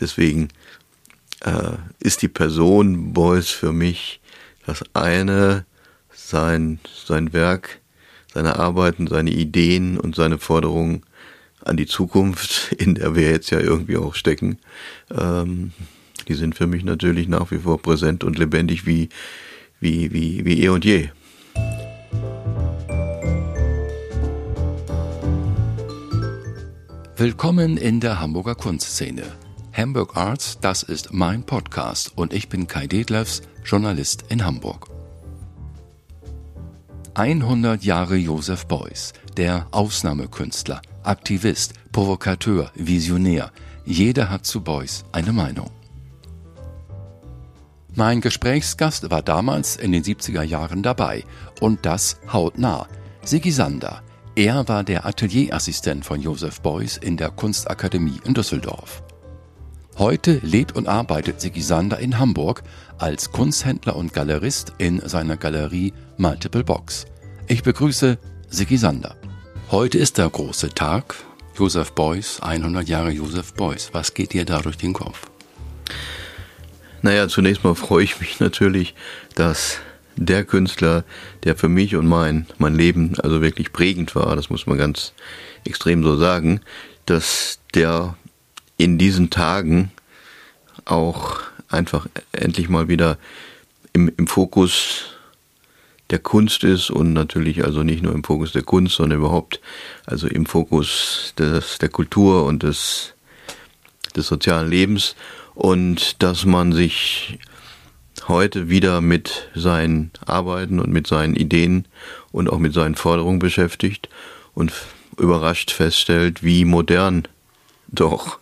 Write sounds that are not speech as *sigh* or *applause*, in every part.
Deswegen äh, ist die Person Beuys für mich das eine, sein, sein Werk, seine Arbeiten, seine Ideen und seine Forderungen an die Zukunft, *laughs* in der wir jetzt ja irgendwie auch stecken, ähm, die sind für mich natürlich nach wie vor präsent und lebendig wie, wie, wie, wie eh und je. Willkommen in der Hamburger Kunstszene. Hamburg Arts, das ist mein Podcast und ich bin Kai Detlefs, Journalist in Hamburg. 100 Jahre Josef Beuys, der Ausnahmekünstler, Aktivist, Provokateur, Visionär. Jeder hat zu Beuys eine Meinung. Mein Gesprächsgast war damals in den 70er Jahren dabei und das hautnah. Sigi Sander. Er war der Atelierassistent von Josef Beuys in der Kunstakademie in Düsseldorf. Heute lebt und arbeitet Sigi Sander in Hamburg als Kunsthändler und Galerist in seiner Galerie Multiple Box. Ich begrüße Sigi Sander. Heute ist der große Tag. Josef Beuys, 100 Jahre Josef Beuys. Was geht dir da durch den Kopf? Naja, zunächst mal freue ich mich natürlich, dass der Künstler, der für mich und mein, mein Leben also wirklich prägend war, das muss man ganz extrem so sagen, dass der in diesen Tagen auch einfach endlich mal wieder im, im Fokus der Kunst ist und natürlich also nicht nur im Fokus der Kunst, sondern überhaupt also im Fokus des, der Kultur und des, des sozialen Lebens. Und dass man sich heute wieder mit seinen Arbeiten und mit seinen Ideen und auch mit seinen Forderungen beschäftigt und überrascht feststellt, wie modern doch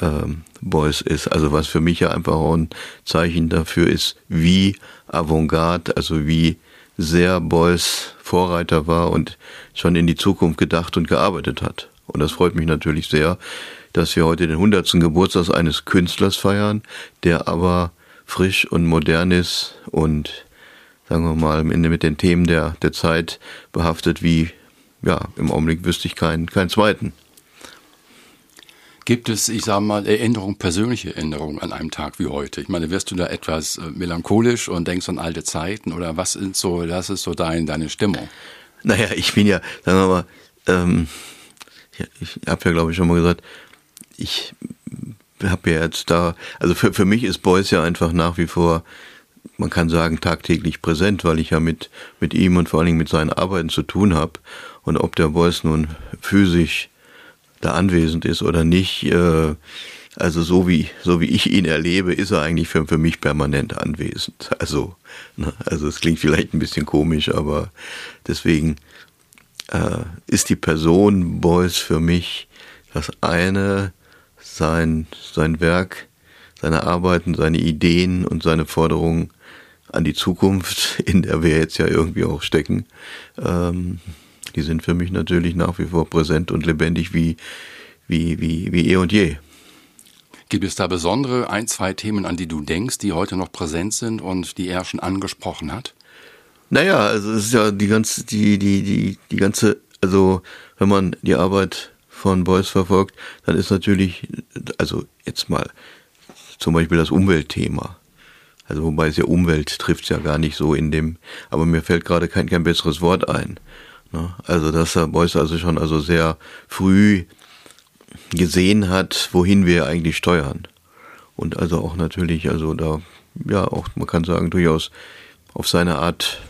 ähm, Beuys ist. Also was für mich ja einfach auch ein Zeichen dafür ist, wie avantgarde, also wie sehr Beuys Vorreiter war und schon in die Zukunft gedacht und gearbeitet hat. Und das freut mich natürlich sehr, dass wir heute den 100. Geburtstag eines Künstlers feiern, der aber frisch und modern ist und sagen wir mal mit den Themen der, der Zeit behaftet wie, ja, im Augenblick wüsste ich keinen, keinen zweiten. Gibt es, ich sage mal, Erinnerungen, persönliche Erinnerungen an einem Tag wie heute? Ich meine, wirst du da etwas äh, melancholisch und denkst an alte Zeiten oder was sind so, das ist so dein, deine Stimmung? Naja, ich bin ja, sagen wir mal, ähm, ich habe ja glaube ich schon mal gesagt, ich habe ja jetzt da, also für, für mich ist Beuys ja einfach nach wie vor, man kann sagen, tagtäglich präsent, weil ich ja mit, mit ihm und vor allen Dingen mit seinen Arbeiten zu tun habe. Und ob der Beuys nun physisch da anwesend ist oder nicht. Äh, also so wie so wie ich ihn erlebe, ist er eigentlich für, für mich permanent anwesend. Also ne, also es klingt vielleicht ein bisschen komisch, aber deswegen äh, ist die Person Beuys für mich das eine sein sein Werk, seine Arbeiten, seine Ideen und seine Forderungen an die Zukunft, *laughs* in der wir jetzt ja irgendwie auch stecken. Ähm, die sind für mich natürlich nach wie vor präsent und lebendig wie, wie, wie, wie eh und je. Gibt es da besondere ein, zwei Themen, an die du denkst, die heute noch präsent sind und die er schon angesprochen hat? Naja, also es ist ja die ganze, die, die, die, die ganze, also wenn man die Arbeit von Beuys verfolgt, dann ist natürlich, also jetzt mal zum Beispiel das Umweltthema. Also wobei es ja Umwelt trifft ja gar nicht so in dem, aber mir fällt gerade kein, kein besseres Wort ein. Ne? Also, dass er Beuys also schon also sehr früh gesehen hat, wohin wir eigentlich steuern. Und also auch natürlich, also da, ja, auch, man kann sagen, durchaus auf seine Art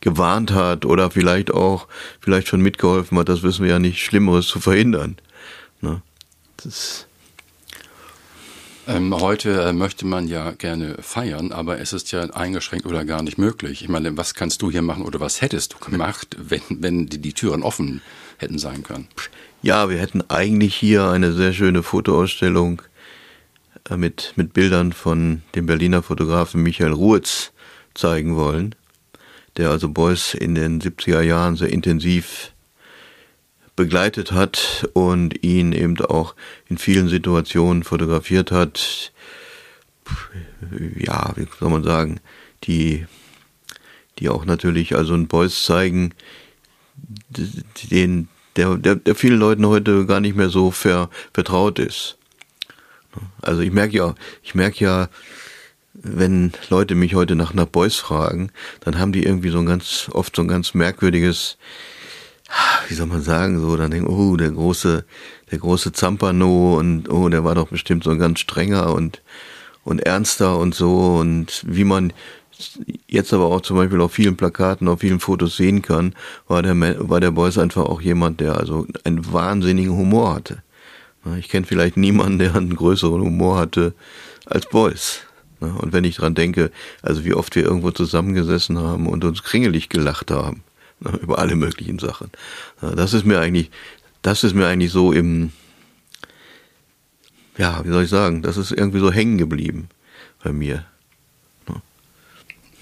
gewarnt hat oder vielleicht auch, vielleicht schon mitgeholfen hat, das wissen wir ja nicht, Schlimmeres zu verhindern. Ne? Das ähm, heute äh, möchte man ja gerne feiern, aber es ist ja eingeschränkt oder gar nicht möglich. Ich meine, was kannst du hier machen oder was hättest du gemacht, wenn, wenn die, die Türen offen hätten sein können? Ja, wir hätten eigentlich hier eine sehr schöne Fotoausstellung äh, mit, mit Bildern von dem Berliner Fotografen Michael Ruetz zeigen wollen, der also Beuys in den 70er Jahren sehr intensiv begleitet hat und ihn eben auch in vielen Situationen fotografiert hat. Ja, wie soll man sagen, die, die auch natürlich also ein Beuys zeigen, den, der, der, der vielen Leuten heute gar nicht mehr so ver, vertraut ist. Also ich merke ja, ich merke ja, wenn Leute mich heute nach nach Beuys fragen, dann haben die irgendwie so ein ganz oft so ein ganz merkwürdiges, wie soll man sagen, so dann denken, oh der große, der große Zampano und oh der war doch bestimmt so ein ganz strenger und und ernster und so und wie man jetzt aber auch zum Beispiel auf vielen Plakaten, auf vielen Fotos sehen kann, war der, war der Beuys einfach auch jemand, der also einen wahnsinnigen Humor hatte. Ich kenne vielleicht niemanden, der einen größeren Humor hatte als Beuys. Und wenn ich dran denke, also wie oft wir irgendwo zusammengesessen haben und uns kringelig gelacht haben *laughs* über alle möglichen Sachen. Das ist mir eigentlich, das ist mir eigentlich so im, ja, wie soll ich sagen, das ist irgendwie so hängen geblieben bei mir.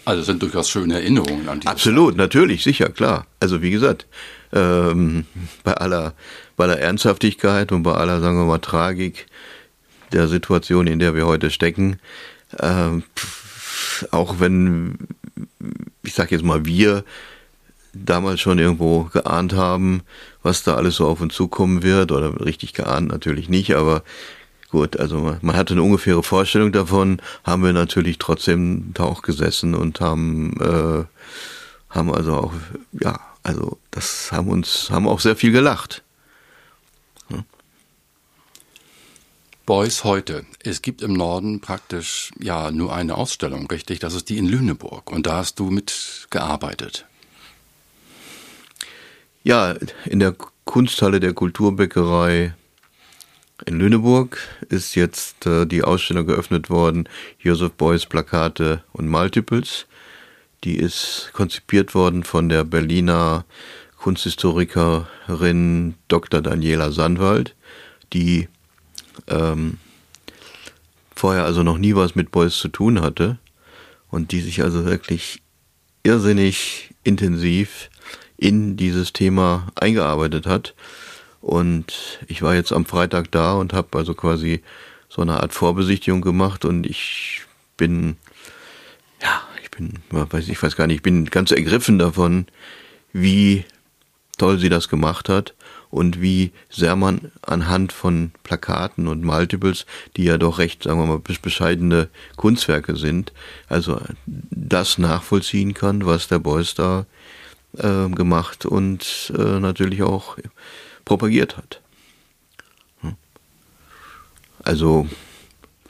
Also es sind durchaus schöne Erinnerungen an die. Absolut, Zeit. natürlich, sicher, klar. Also wie gesagt, ähm, bei aller, bei aller Ernsthaftigkeit und bei aller, sagen wir mal, Tragik der Situation, in der wir heute stecken, ähm, auch wenn, ich sag jetzt mal, wir damals schon irgendwo geahnt haben, was da alles so auf uns zukommen wird, oder richtig geahnt natürlich nicht, aber gut, also man hatte eine ungefähre Vorstellung davon, haben wir natürlich trotzdem da auch gesessen und haben, äh, haben also auch, ja, also das haben uns, haben auch sehr viel gelacht. Ja. Beuys heute. Es gibt im Norden praktisch ja nur eine Ausstellung, richtig? Das ist die in Lüneburg. Und da hast du mitgearbeitet. Ja, in der Kunsthalle der Kulturbäckerei in Lüneburg ist jetzt äh, die Ausstellung geöffnet worden, Joseph Beuys Plakate und Multiples. Die ist konzipiert worden von der Berliner Kunsthistorikerin Dr. Daniela Sandwald, die ähm, vorher also noch nie was mit Beuys zu tun hatte und die sich also wirklich irrsinnig intensiv in dieses Thema eingearbeitet hat. Und ich war jetzt am Freitag da und habe also quasi so eine Art Vorbesichtigung gemacht. Und ich bin, ja, ich bin, weiß ich weiß gar nicht, ich bin ganz ergriffen davon, wie toll sie das gemacht hat und wie sehr man anhand von Plakaten und Multiples, die ja doch recht, sagen wir mal, bescheidene Kunstwerke sind, also das nachvollziehen kann, was der Beuys da äh, gemacht und äh, natürlich auch propagiert hat. Hm. Also.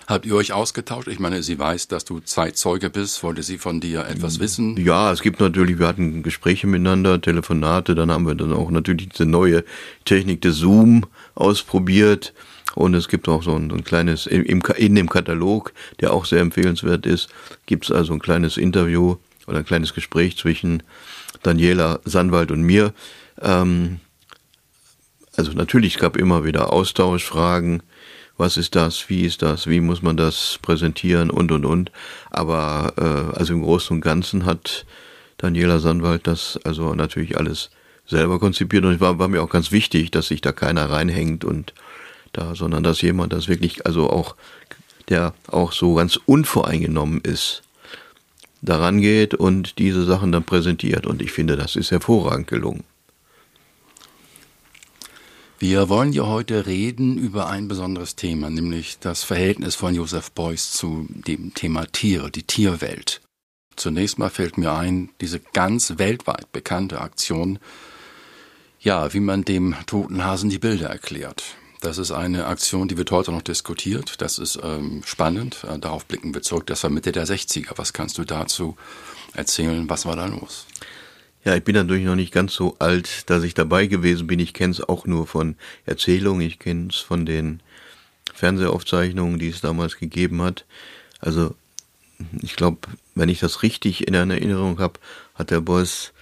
Habt ihr euch ausgetauscht? Ich meine, sie weiß, dass du Zeitzeuge bist. Wollte sie von dir etwas wissen? Ja, es gibt natürlich, wir hatten Gespräche miteinander, Telefonate, dann haben wir dann auch natürlich diese neue Technik des Zoom ausprobiert. Und es gibt auch so ein, ein kleines, im, in dem Katalog, der auch sehr empfehlenswert ist, gibt es also ein kleines Interview oder ein kleines Gespräch zwischen Daniela Sandwald und mir. Ähm, also natürlich gab immer wieder Austauschfragen. Was ist das? Wie ist das? Wie muss man das präsentieren? Und, und, und. Aber äh, also im Großen und Ganzen hat Daniela Sandwald das also natürlich alles selber konzipiert. Und es war, war mir auch ganz wichtig, dass sich da keiner reinhängt und da, sondern dass jemand das wirklich, also auch, der auch so ganz unvoreingenommen ist, daran geht und diese Sachen dann präsentiert. Und ich finde, das ist hervorragend gelungen. Wir wollen ja heute reden über ein besonderes Thema, nämlich das Verhältnis von Joseph Beuys zu dem Thema Tiere, die Tierwelt. Zunächst mal fällt mir ein, diese ganz weltweit bekannte Aktion, ja, wie man dem toten Hasen die Bilder erklärt. Das ist eine Aktion, die wird heute noch diskutiert. Das ist ähm, spannend. Äh, darauf blicken wir zurück. Das war Mitte der 60er. Was kannst du dazu erzählen? Was war da los? Ja, ich bin natürlich noch nicht ganz so alt, dass ich dabei gewesen bin. Ich kenne es auch nur von Erzählungen, ich kenne es von den Fernsehaufzeichnungen, die es damals gegeben hat. Also ich glaube, wenn ich das richtig in Erinnerung habe, hat der Boss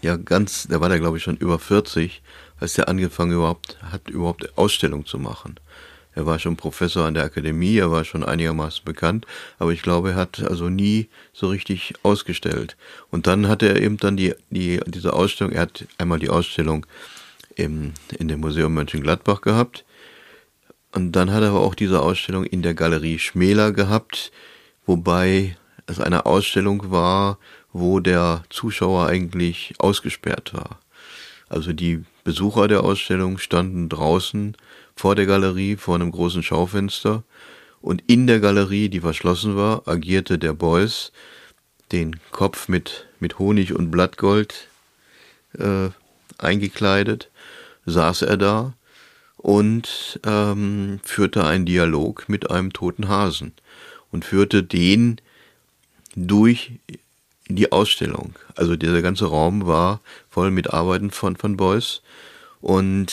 ja ganz, der war da glaube ich schon über 40, als der angefangen überhaupt hat, überhaupt Ausstellung zu machen. Er war schon Professor an der Akademie, er war schon einigermaßen bekannt, aber ich glaube, er hat also nie so richtig ausgestellt. Und dann hatte er eben dann die, die, diese Ausstellung, er hat einmal die Ausstellung im, in dem Museum Mönchengladbach gehabt. Und dann hat er aber auch diese Ausstellung in der Galerie Schmäler gehabt, wobei es eine Ausstellung war, wo der Zuschauer eigentlich ausgesperrt war. Also die Besucher der Ausstellung standen draußen vor der Galerie vor einem großen Schaufenster. Und in der Galerie, die verschlossen war, agierte der Beuys, den Kopf mit, mit Honig und Blattgold äh, eingekleidet, saß er da und ähm, führte einen Dialog mit einem toten Hasen und führte den durch die Ausstellung. Also dieser ganze Raum war voll mit Arbeiten von, von Beuys und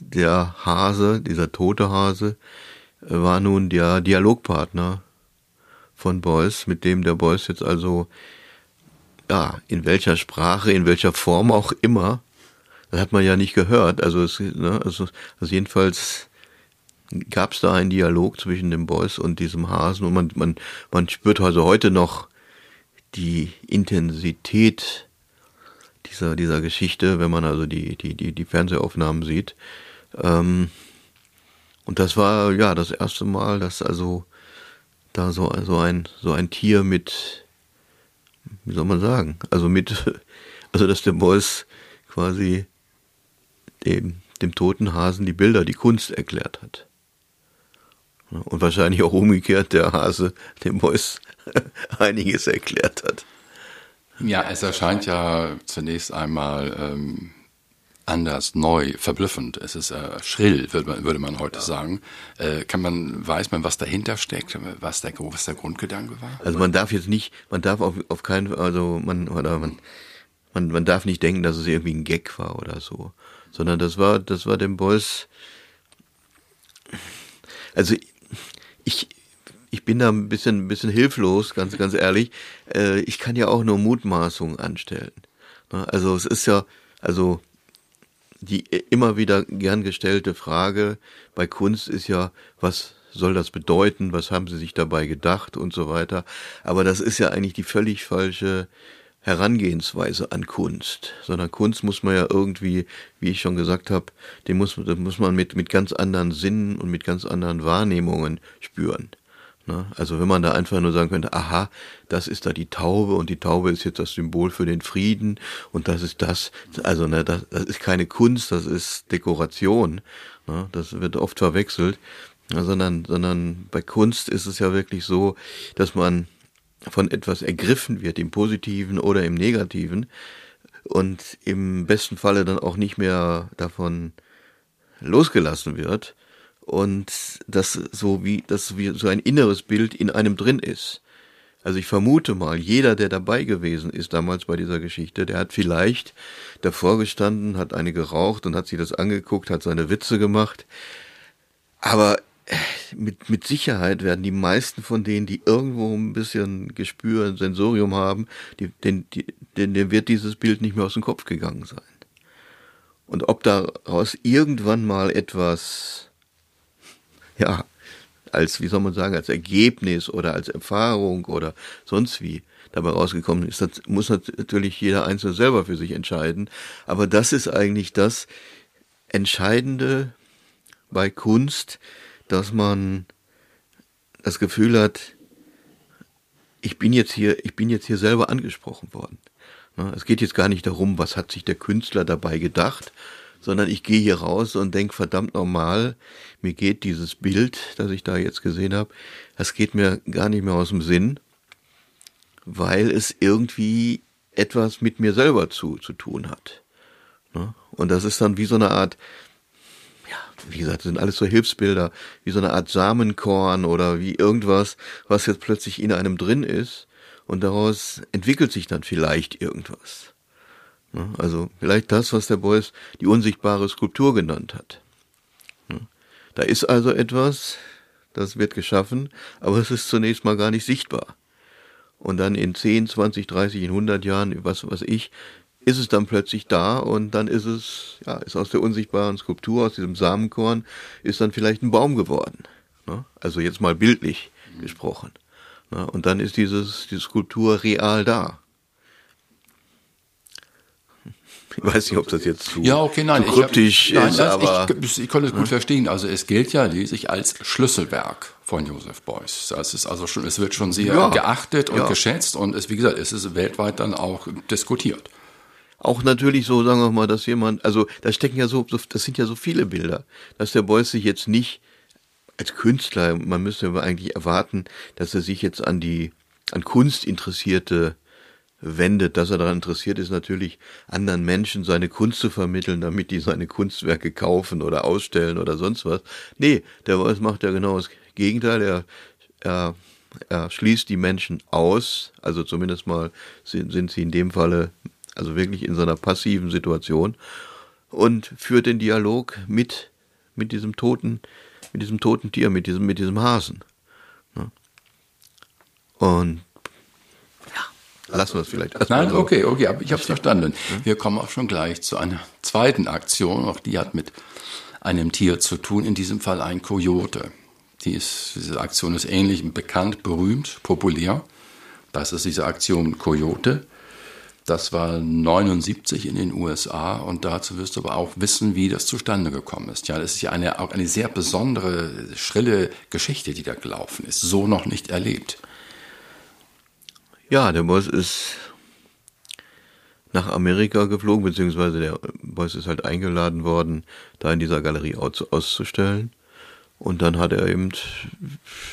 der Hase, dieser tote Hase, war nun der Dialogpartner von Beuys, mit dem der Beuys jetzt also, ja, in welcher Sprache, in welcher Form auch immer, das hat man ja nicht gehört. Also, es, ne, also, also jedenfalls gab es da einen Dialog zwischen dem Beuys und diesem Hasen und man, man, man spürt also heute noch die Intensität dieser, dieser Geschichte, wenn man also die, die, die, die Fernsehaufnahmen sieht. Ähm, und das war ja das erste Mal, dass also da so, so ein, so ein Tier mit, wie soll man sagen, also mit, *laughs* also dass der Beuys quasi dem, dem toten Hasen die Bilder, die Kunst erklärt hat. Und wahrscheinlich auch umgekehrt der Hase dem Beuys *laughs* einiges erklärt hat. Ja, es erscheint ja zunächst einmal ähm, anders, neu, verblüffend. Es ist äh, schrill, würde man, würde man heute ja. sagen. Äh, kann man, weiß man, was dahinter steckt, was der, was der Grundgedanke war? Also man darf jetzt nicht, man darf auf, auf keinen Fall, also man, oder man, man, man darf nicht denken, dass es irgendwie ein Gag war oder so. Sondern das war, das war dem Boys, also ich, ich bin da ein bisschen, ein bisschen hilflos, ganz, ganz ehrlich. Äh, ich kann ja auch nur Mutmaßungen anstellen. Ne? Also es ist ja, also die immer wieder gern gestellte Frage bei Kunst ist ja, was soll das bedeuten? Was haben Sie sich dabei gedacht und so weiter? Aber das ist ja eigentlich die völlig falsche Herangehensweise an Kunst, sondern Kunst muss man ja irgendwie, wie ich schon gesagt habe, den muss, den muss man mit, mit ganz anderen Sinnen und mit ganz anderen Wahrnehmungen spüren. Ne? Also wenn man da einfach nur sagen könnte, aha, das ist da die Taube und die Taube ist jetzt das Symbol für den Frieden und das ist das, also ne, das, das ist keine Kunst, das ist Dekoration. Ne? Das wird oft verwechselt, sondern, sondern bei Kunst ist es ja wirklich so, dass man von etwas ergriffen wird, im Positiven oder im Negativen und im besten Falle dann auch nicht mehr davon losgelassen wird und das so wie das wie so ein inneres Bild in einem drin ist. Also ich vermute mal, jeder, der dabei gewesen ist damals bei dieser Geschichte, der hat vielleicht davor gestanden, hat eine geraucht und hat sich das angeguckt, hat seine Witze gemacht. Aber mit, mit Sicherheit werden die meisten von denen, die irgendwo ein bisschen Gespür, ein Sensorium haben, die, den, die, den, wird dieses Bild nicht mehr aus dem Kopf gegangen sein. Und ob daraus irgendwann mal etwas ja, als, wie soll man sagen, als Ergebnis oder als Erfahrung oder sonst wie dabei rausgekommen ist, das muss natürlich jeder Einzelne selber für sich entscheiden. Aber das ist eigentlich das Entscheidende bei Kunst, dass man das Gefühl hat, ich bin jetzt hier, ich bin jetzt hier selber angesprochen worden. Ne, es geht jetzt gar nicht darum, was hat sich der Künstler dabei gedacht, sondern ich gehe hier raus und denke, verdammt normal, mir geht dieses Bild, das ich da jetzt gesehen habe, das geht mir gar nicht mehr aus dem Sinn, weil es irgendwie etwas mit mir selber zu, zu tun hat. Ne? Und das ist dann wie so eine Art, ja, wie gesagt, sind alles so Hilfsbilder, wie so eine Art Samenkorn oder wie irgendwas, was jetzt plötzlich in einem drin ist und daraus entwickelt sich dann vielleicht irgendwas. Ne? Also vielleicht das, was der Beuys die unsichtbare Skulptur genannt hat. Ne? Da ist also etwas, das wird geschaffen, aber es ist zunächst mal gar nicht sichtbar. Und dann in 10, 20, 30, in 100 Jahren, was weiß ich, ist es dann plötzlich da und dann ist es, ja, ist aus der unsichtbaren Skulptur, aus diesem Samenkorn, ist dann vielleicht ein Baum geworden. Ne? Also jetzt mal bildlich gesprochen. Und dann ist dieses, die Skulptur real da. Ich weiß nicht, ob das jetzt zu, ja, okay, nein, zu kryptisch ich hab, ist, nein, aber ich, ich konnte es gut ja. verstehen. Also es gilt ja lese als Schlüsselwerk von Joseph Beuys. Das ist also schon, es wird schon sehr ja. geachtet und ja. geschätzt und es, wie gesagt, es ist weltweit dann auch diskutiert. Auch natürlich so, sagen wir mal, dass jemand, also da stecken ja so, das sind ja so viele Bilder, dass der Beuys sich jetzt nicht als Künstler, man müsste aber eigentlich erwarten, dass er sich jetzt an die, an Kunst wendet, dass er daran interessiert ist, natürlich anderen Menschen seine Kunst zu vermitteln, damit die seine Kunstwerke kaufen oder ausstellen oder sonst was. Nee, der Beuys macht ja genau das Gegenteil. Er, er, er schließt die Menschen aus, also zumindest mal sind, sind sie in dem Falle also wirklich in so einer passiven Situation und führt den Dialog mit, mit diesem toten, mit diesem toten Tier, mit diesem, mit diesem Hasen. Und ja, lassen wir es vielleicht. Nein, so. okay, okay, aber ich habe es verstanden. Wir kommen auch schon gleich zu einer zweiten Aktion, auch die hat mit einem Tier zu tun, in diesem Fall ein Kojote. Die ist, diese Aktion ist ähnlich bekannt, berühmt, populär. Das ist diese Aktion Kojote. Das war 79 in den USA und dazu wirst du aber auch wissen, wie das zustande gekommen ist. Ja, das ist ja eine, auch eine sehr besondere, schrille Geschichte, die da gelaufen ist. So noch nicht erlebt. Ja, der Boss ist nach Amerika geflogen, beziehungsweise der Boss ist halt eingeladen worden, da in dieser Galerie auszustellen. Und dann hat er eben,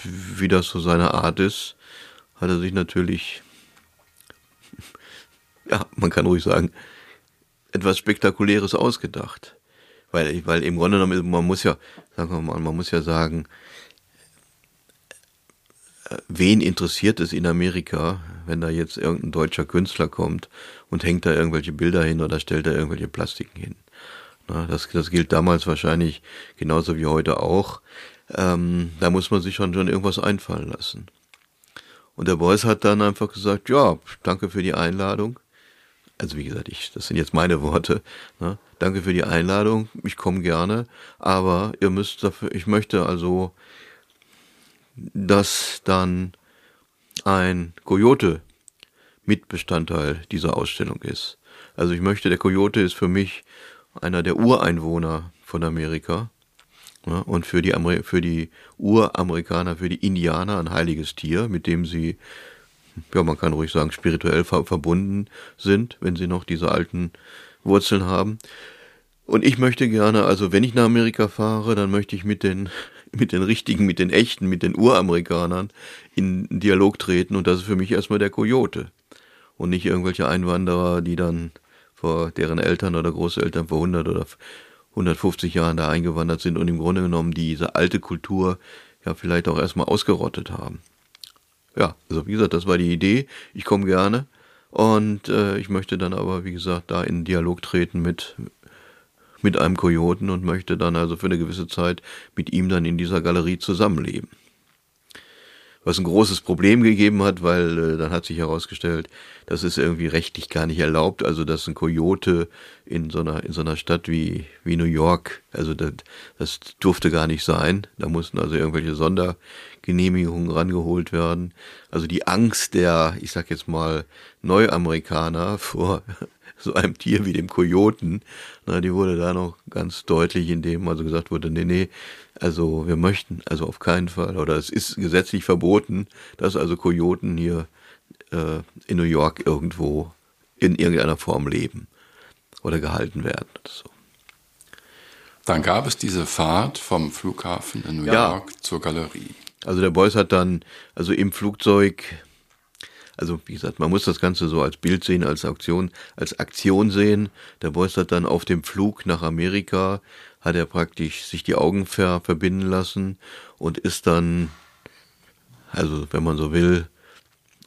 wie das so seine Art ist, hat er sich natürlich ja, man kann ruhig sagen, etwas Spektakuläres ausgedacht. Weil, weil im Grunde genommen, man muss ja, sagen wir mal, man muss ja sagen, wen interessiert es in Amerika, wenn da jetzt irgendein deutscher Künstler kommt und hängt da irgendwelche Bilder hin oder stellt da irgendwelche Plastiken hin? Na, das, das gilt damals wahrscheinlich genauso wie heute auch. Ähm, da muss man sich schon, schon irgendwas einfallen lassen. Und der Beuys hat dann einfach gesagt, ja, danke für die Einladung also wie gesagt, ich, das sind jetzt meine Worte. Ne? Danke für die Einladung, ich komme gerne, aber ihr müsst dafür, ich möchte also, dass dann ein Coyote Mitbestandteil dieser Ausstellung ist. Also ich möchte, der Coyote ist für mich einer der Ureinwohner von Amerika ne? und für die, Amer für die Uramerikaner, für die Indianer ein heiliges Tier, mit dem sie ja, man kann ruhig sagen, spirituell ver verbunden sind, wenn sie noch diese alten Wurzeln haben. Und ich möchte gerne, also wenn ich nach Amerika fahre, dann möchte ich mit den, *laughs* mit den richtigen, mit den echten, mit den Uramerikanern in Dialog treten und das ist für mich erstmal der Kojote. Und nicht irgendwelche Einwanderer, die dann vor deren Eltern oder Großeltern vor 100 oder 150 Jahren da eingewandert sind und im Grunde genommen diese alte Kultur ja vielleicht auch erstmal ausgerottet haben ja, also wie gesagt, das war die Idee. Ich komme gerne und äh, ich möchte dann aber, wie gesagt, da in Dialog treten mit mit einem Kojoten und möchte dann also für eine gewisse Zeit mit ihm dann in dieser Galerie zusammenleben was ein großes Problem gegeben hat, weil äh, dann hat sich herausgestellt, das ist irgendwie rechtlich gar nicht erlaubt, also dass ein Kojote in so einer in so einer Stadt wie wie New York, also das, das durfte gar nicht sein. Da mussten also irgendwelche Sondergenehmigungen rangeholt werden. Also die Angst der, ich sag jetzt mal Neuamerikaner *laughs* vor so einem Tier wie dem Kojoten, na, die wurde da noch ganz deutlich, indem also gesagt wurde, nee, nee, also wir möchten, also auf keinen Fall, oder es ist gesetzlich verboten, dass also Kojoten hier äh, in New York irgendwo in irgendeiner Form leben oder gehalten werden. So. Dann gab es diese Fahrt vom Flughafen in New York ja. zur Galerie. Also der Beuys hat dann, also im Flugzeug also wie gesagt, man muss das Ganze so als Bild sehen, als Aktion, als Aktion sehen. Der Beuys hat dann auf dem Flug nach Amerika, hat er praktisch sich die Augen ver verbinden lassen und ist dann, also wenn man so will,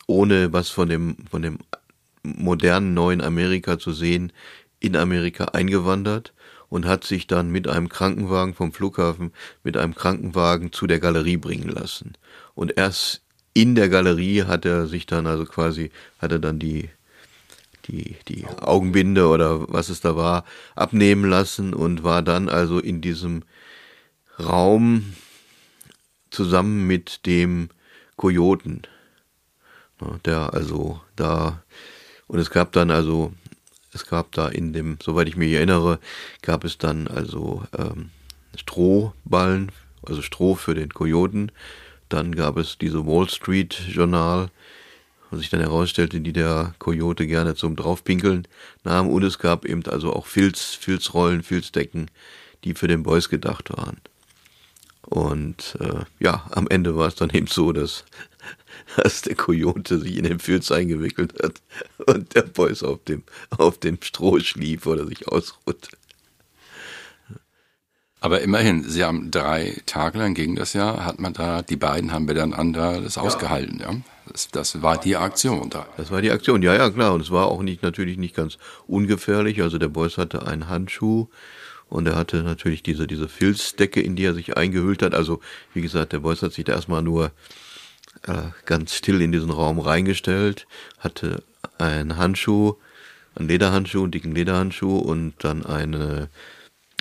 ohne was von dem, von dem modernen neuen Amerika zu sehen, in Amerika eingewandert und hat sich dann mit einem Krankenwagen vom Flughafen, mit einem Krankenwagen zu der Galerie bringen lassen. Und erst in der Galerie hat er sich dann also quasi, hat er dann die, die, die Augenbinde oder was es da war, abnehmen lassen und war dann also in diesem Raum zusammen mit dem Kojoten, der also da, und es gab dann also, es gab da in dem, soweit ich mich erinnere, gab es dann also ähm, Strohballen, also Stroh für den Kojoten, dann gab es diese Wall Street Journal, und sich dann herausstellte, die der Kojote gerne zum Draufpinkeln nahm. Und es gab eben also auch Filz, Filzrollen, Filzdecken, die für den Boys gedacht waren. Und äh, ja, am Ende war es dann eben so, dass, *laughs* dass der Kojote sich in den Filz eingewickelt hat und der Boys auf dem, auf dem Stroh schlief oder sich ausruhte. Aber immerhin, sie haben drei Tage lang gegen das Jahr, hat man da, die beiden haben miteinander das ja. ausgehalten, ja. Das, das, war die Aktion da. Das war die Aktion, ja, ja, klar. Und es war auch nicht, natürlich nicht ganz ungefährlich. Also der Boys hatte einen Handschuh und er hatte natürlich diese, diese Filzdecke, in die er sich eingehüllt hat. Also, wie gesagt, der Boys hat sich da erstmal nur äh, ganz still in diesen Raum reingestellt, hatte einen Handschuh, einen Lederhandschuh, einen dicken Lederhandschuh und dann eine,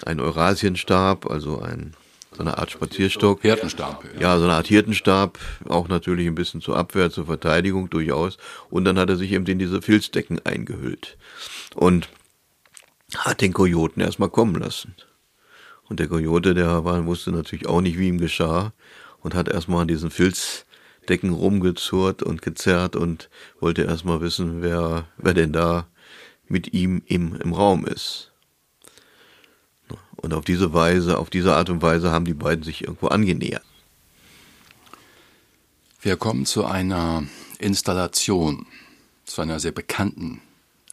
einen Eurasienstab, also ein so eine Art Spazierstock. Hirtenstab. Ja. ja, so eine Art Hirtenstab, auch natürlich ein bisschen zur Abwehr, zur Verteidigung durchaus. Und dann hat er sich eben in diese Filzdecken eingehüllt. Und hat den Kojoten erstmal kommen lassen. Und der Kojote, der war, wusste natürlich auch nicht, wie ihm geschah und hat erstmal an diesen Filzdecken rumgezurrt und gezerrt und wollte erstmal wissen, wer, wer denn da mit ihm im, im Raum ist. Und auf diese Weise, auf diese Art und Weise haben die beiden sich irgendwo angenähert. Wir kommen zu einer Installation, zu einer sehr bekannten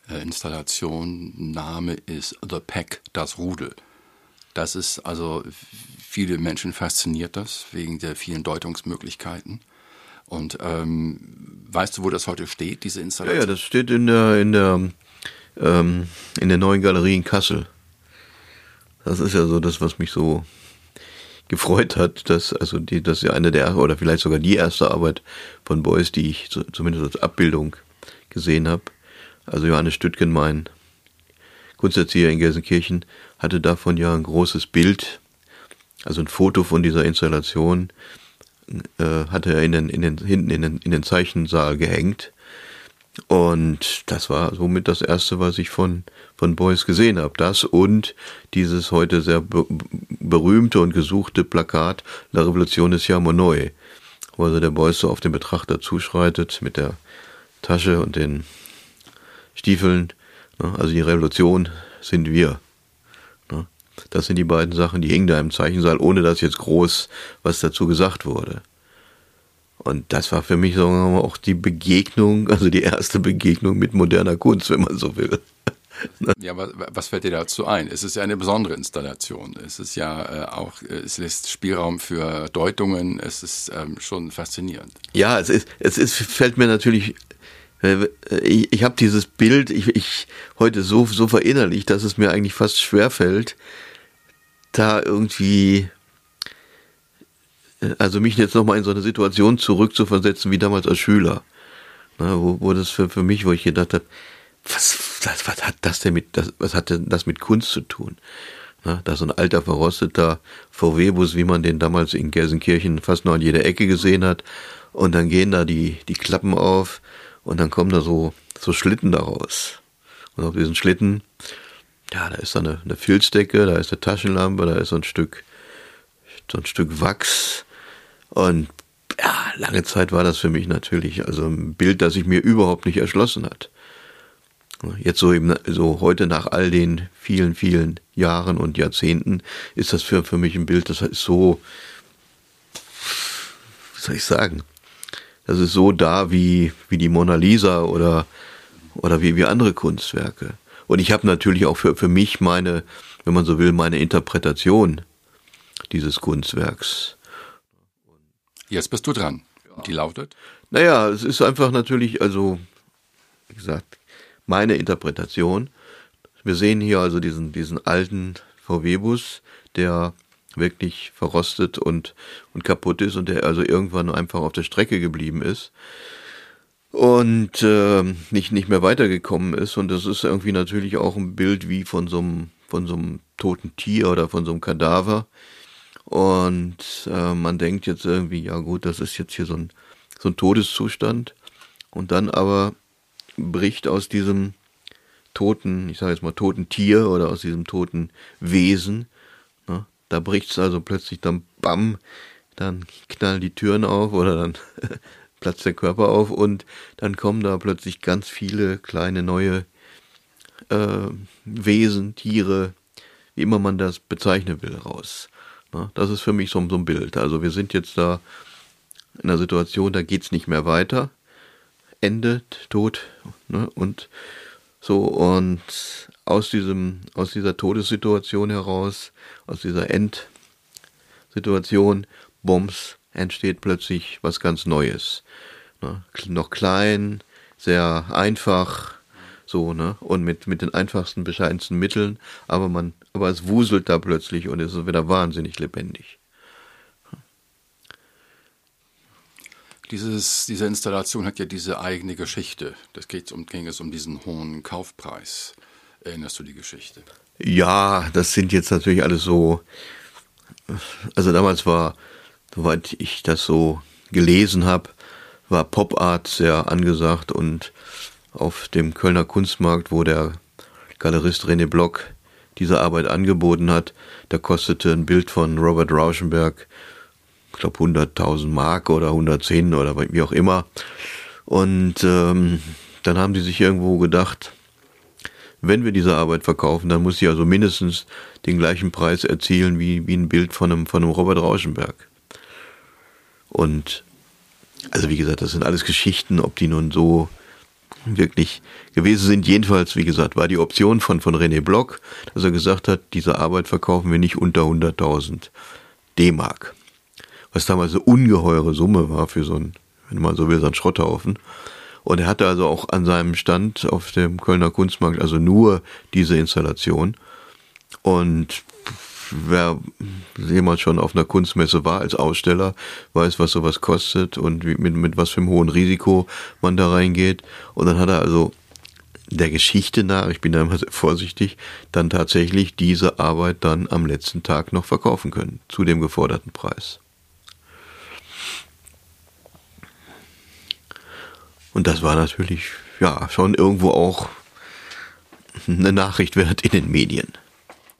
äh, Installation. Name ist The Pack, das Rudel. Das ist also, viele Menschen fasziniert das wegen der vielen Deutungsmöglichkeiten. Und ähm, weißt du, wo das heute steht, diese Installation? Ja, ja das steht in der, in der, ähm, in der neuen Galerie in Kassel. Das ist ja so das, was mich so gefreut hat, dass also die, dass ja eine der oder vielleicht sogar die erste Arbeit von Beuys, die ich zumindest als Abbildung gesehen habe. Also Johannes Stüttgen, mein Kunsterzieher in Gelsenkirchen, hatte davon ja ein großes Bild, also ein Foto von dieser Installation, äh, hatte er in den, in den, hinten in den, in den Zeichensaal gehängt. Und das war somit das erste, was ich von, von Beuys gesehen habe. Das und dieses heute sehr be berühmte und gesuchte Plakat La Revolution ist ja neu, wo also der Beuys so auf den Betrachter zuschreitet mit der Tasche und den Stiefeln. Ne? Also die Revolution sind wir. Das sind die beiden Sachen, die hingen da im Zeichensaal, ohne dass jetzt groß was dazu gesagt wurde. Und das war für mich sagen wir mal, auch die Begegnung, also die erste Begegnung mit moderner Kunst, wenn man so will. *laughs* Ja, was, was fällt dir dazu ein? Es ist ja eine besondere Installation. Es ist ja äh, auch, es lässt Spielraum für Deutungen. Es ist ähm, schon faszinierend. Ja, es ist, es ist, fällt mir natürlich äh, ich, ich habe dieses Bild ich, ich heute so, so verinnerlicht, dass es mir eigentlich fast schwerfällt, da irgendwie, äh, also mich jetzt nochmal in so eine Situation zurückzuversetzen wie damals als Schüler. Na, wo, wo das für, für mich, wo ich gedacht habe, was, was, was hat das denn mit, das, was hat denn das mit Kunst zu tun? Na, da so ein alter, verrosteter VW-Bus, wie man den damals in Gelsenkirchen fast noch an jeder Ecke gesehen hat. Und dann gehen da die, die Klappen auf und dann kommen da so, so Schlitten daraus. Und auf diesen Schlitten, ja, da ist da eine, eine Filzdecke, da ist eine Taschenlampe, da ist so ein Stück, so ein Stück Wachs. Und ja, lange Zeit war das für mich natürlich also ein Bild, das sich mir überhaupt nicht erschlossen hat. Jetzt so eben, so heute nach all den vielen, vielen Jahren und Jahrzehnten ist das für, für mich ein Bild, das ist so, wie soll ich sagen, das ist so da wie, wie die Mona Lisa oder, oder wie, wie andere Kunstwerke. Und ich habe natürlich auch für, für mich meine, wenn man so will, meine Interpretation dieses Kunstwerks. Jetzt bist du dran. Die lautet? Naja, es ist einfach natürlich, also, wie gesagt, meine Interpretation. Wir sehen hier also diesen, diesen alten VW-Bus, der wirklich verrostet und, und kaputt ist und der also irgendwann einfach auf der Strecke geblieben ist und äh, nicht, nicht mehr weitergekommen ist. Und das ist irgendwie natürlich auch ein Bild wie von so einem, von so einem toten Tier oder von so einem Kadaver. Und äh, man denkt jetzt irgendwie, ja gut, das ist jetzt hier so ein, so ein Todeszustand. Und dann aber bricht aus diesem toten, ich sage jetzt mal toten Tier oder aus diesem toten Wesen da bricht es also plötzlich dann bam, dann knallen die Türen auf oder dann *laughs* platzt der Körper auf und dann kommen da plötzlich ganz viele kleine neue äh, Wesen, Tiere, wie immer man das bezeichnen will, raus. Ne? Das ist für mich so, so ein Bild. Also wir sind jetzt da in einer Situation, da geht's nicht mehr weiter. Ende, Tod ne? und so und aus diesem aus dieser Todessituation heraus, aus dieser Endsituation, Bombs entsteht plötzlich was ganz Neues. Ne? Noch klein, sehr einfach, so, ne? Und mit, mit den einfachsten, bescheidensten Mitteln, aber man, aber es wuselt da plötzlich und es ist wieder wahnsinnig lebendig. Dieses, diese Installation hat ja diese eigene Geschichte. Das geht um, ging es um diesen hohen Kaufpreis. Erinnerst du die Geschichte? Ja, das sind jetzt natürlich alles so. Also damals war, soweit ich das so gelesen habe, war Pop Art sehr angesagt und auf dem Kölner Kunstmarkt, wo der Galerist René Block diese Arbeit angeboten hat, da kostete ein Bild von Robert Rauschenberg ich glaube 100.000 Mark oder 110 oder wie auch immer. Und ähm, dann haben die sich irgendwo gedacht, wenn wir diese Arbeit verkaufen, dann muss sie also mindestens den gleichen Preis erzielen wie, wie ein Bild von einem, von einem Robert Rauschenberg. Und also wie gesagt, das sind alles Geschichten, ob die nun so wirklich gewesen sind. Jedenfalls, wie gesagt, war die Option von, von René Block, dass er gesagt hat, diese Arbeit verkaufen wir nicht unter 100.000 D-Mark was damals eine ungeheure Summe war für so ein, wenn man so will, so ein Schrotthaufen. Und er hatte also auch an seinem Stand auf dem Kölner Kunstmarkt also nur diese Installation. Und wer jemals schon auf einer Kunstmesse war als Aussteller, weiß, was sowas kostet und mit, mit was für einem hohen Risiko man da reingeht. Und dann hat er also der Geschichte nach, ich bin da immer sehr vorsichtig, dann tatsächlich diese Arbeit dann am letzten Tag noch verkaufen können, zu dem geforderten Preis. Und das war natürlich, ja, schon irgendwo auch eine Nachricht wert in den Medien.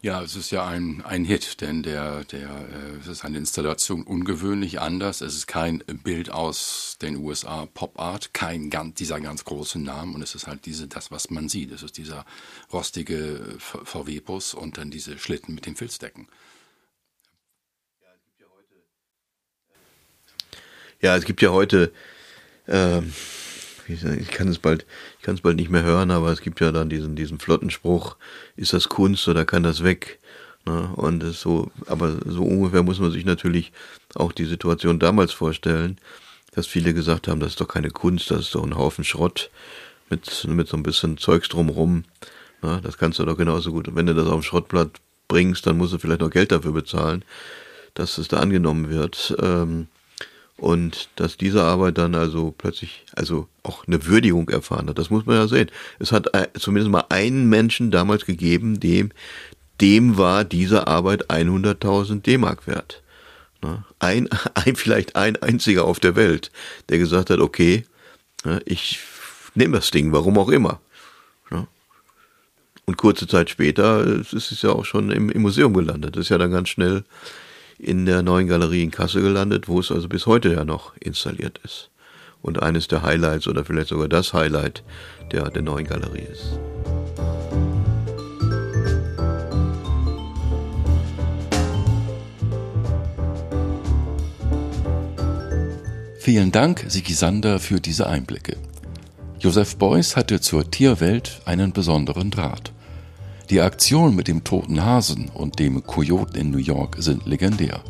Ja, es ist ja ein, ein Hit, denn der, der, äh, es ist eine Installation ungewöhnlich anders. Es ist kein Bild aus den USA Pop Art, kein ganz, dieser ganz große Name und es ist halt diese, das, was man sieht. Es ist dieser rostige VW-Bus und dann diese Schlitten mit den Filzdecken. Ja, es gibt ja heute, äh, ich kann es bald, ich kann es bald nicht mehr hören, aber es gibt ja dann diesen, diesen Flottenspruch, ist das Kunst oder kann das weg? Ne? Und es so, aber so ungefähr muss man sich natürlich auch die Situation damals vorstellen, dass viele gesagt haben, das ist doch keine Kunst, das ist doch ein Haufen Schrott mit, mit so ein bisschen Zeugs drumrum. Ne? Das kannst du doch genauso gut. Und wenn du das auf dem Schrottblatt bringst, dann musst du vielleicht noch Geld dafür bezahlen, dass es da angenommen wird. Ähm, und dass diese Arbeit dann also plötzlich also auch eine Würdigung erfahren hat. Das muss man ja sehen. Es hat zumindest mal einen Menschen damals gegeben, dem dem war diese Arbeit 100.000 D-Mark wert. Ne? Ein, *laughs* ein, vielleicht ein einziger auf der Welt, der gesagt hat, okay, ne, ich nehme das Ding, warum auch immer. Ne? Und kurze Zeit später ist es ja auch schon im, im Museum gelandet. Das ist ja dann ganz schnell in der neuen Galerie in Kassel gelandet, wo es also bis heute ja noch installiert ist. Und eines der Highlights oder vielleicht sogar das Highlight der, der neuen Galerie ist. Vielen Dank, Sigi Sander, für diese Einblicke. Josef Beuys hatte zur Tierwelt einen besonderen Draht. Die Aktion mit dem toten Hasen und dem Kojoten in New York sind legendär.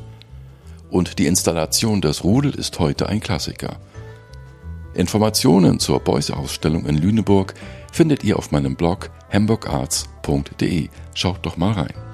Und die Installation des Rudel ist heute ein Klassiker. Informationen zur Beuys-Ausstellung in Lüneburg findet ihr auf meinem Blog hamburgarts.de. Schaut doch mal rein.